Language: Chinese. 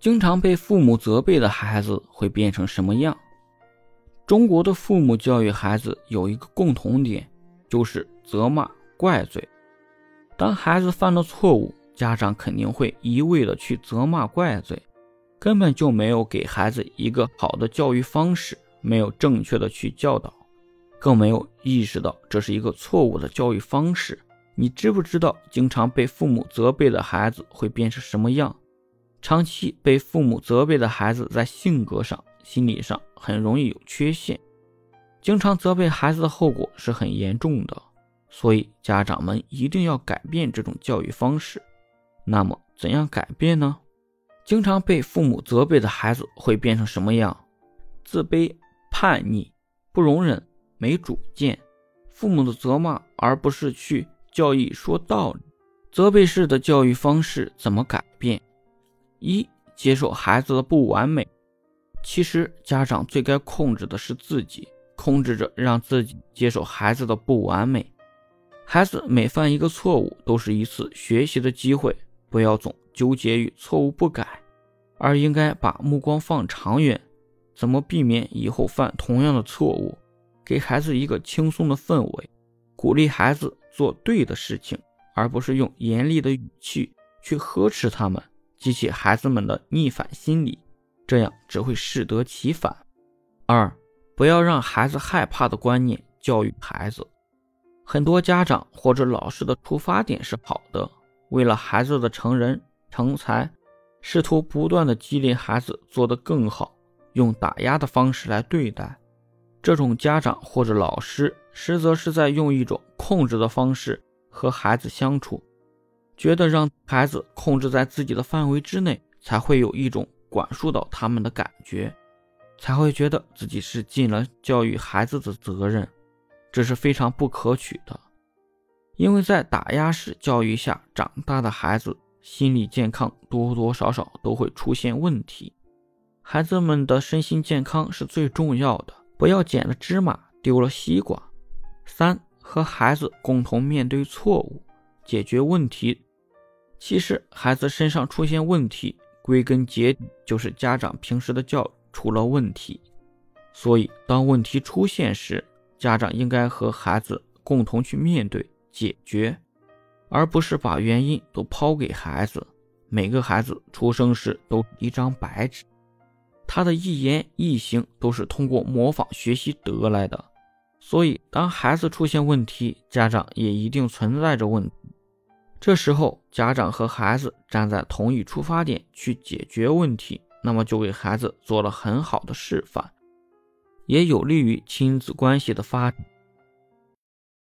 经常被父母责备的孩子会变成什么样？中国的父母教育孩子有一个共同点，就是责骂、怪罪。当孩子犯了错误，家长肯定会一味的去责骂、怪罪，根本就没有给孩子一个好的教育方式，没有正确的去教导，更没有意识到这是一个错误的教育方式。你知不知道，经常被父母责备的孩子会变成什么样？长期被父母责备的孩子，在性格上、心理上很容易有缺陷。经常责备孩子的后果是很严重的，所以家长们一定要改变这种教育方式。那么，怎样改变呢？经常被父母责备的孩子会变成什么样？自卑、叛逆、不容忍、没主见。父母的责骂，而不是去教育说道理。责备式的教育方式怎么改变？一接受孩子的不完美，其实家长最该控制的是自己，控制着让自己接受孩子的不完美。孩子每犯一个错误，都是一次学习的机会，不要总纠结于错误不改，而应该把目光放长远，怎么避免以后犯同样的错误？给孩子一个轻松的氛围，鼓励孩子做对的事情，而不是用严厉的语气去呵斥他们。激起孩子们的逆反心理，这样只会适得其反。二，不要让孩子害怕的观念教育孩子。很多家长或者老师的出发点是好的，为了孩子的成人成才，试图不断的激励孩子做得更好，用打压的方式来对待。这种家长或者老师，实则是在用一种控制的方式和孩子相处。觉得让孩子控制在自己的范围之内，才会有一种管束到他们的感觉，才会觉得自己是尽了教育孩子的责任，这是非常不可取的。因为在打压式教育下长大的孩子，心理健康多多少少都会出现问题。孩子们的身心健康是最重要的，不要捡了芝麻丢了西瓜。三和孩子共同面对错误，解决问题。其实，孩子身上出现问题，归根结底就是家长平时的教育出了问题。所以，当问题出现时，家长应该和孩子共同去面对、解决，而不是把原因都抛给孩子。每个孩子出生时都一张白纸，他的一言一行都是通过模仿学习得来的。所以，当孩子出现问题，家长也一定存在着问题。这时候，家长和孩子站在同一出发点去解决问题，那么就给孩子做了很好的示范，也有利于亲子关系的发展。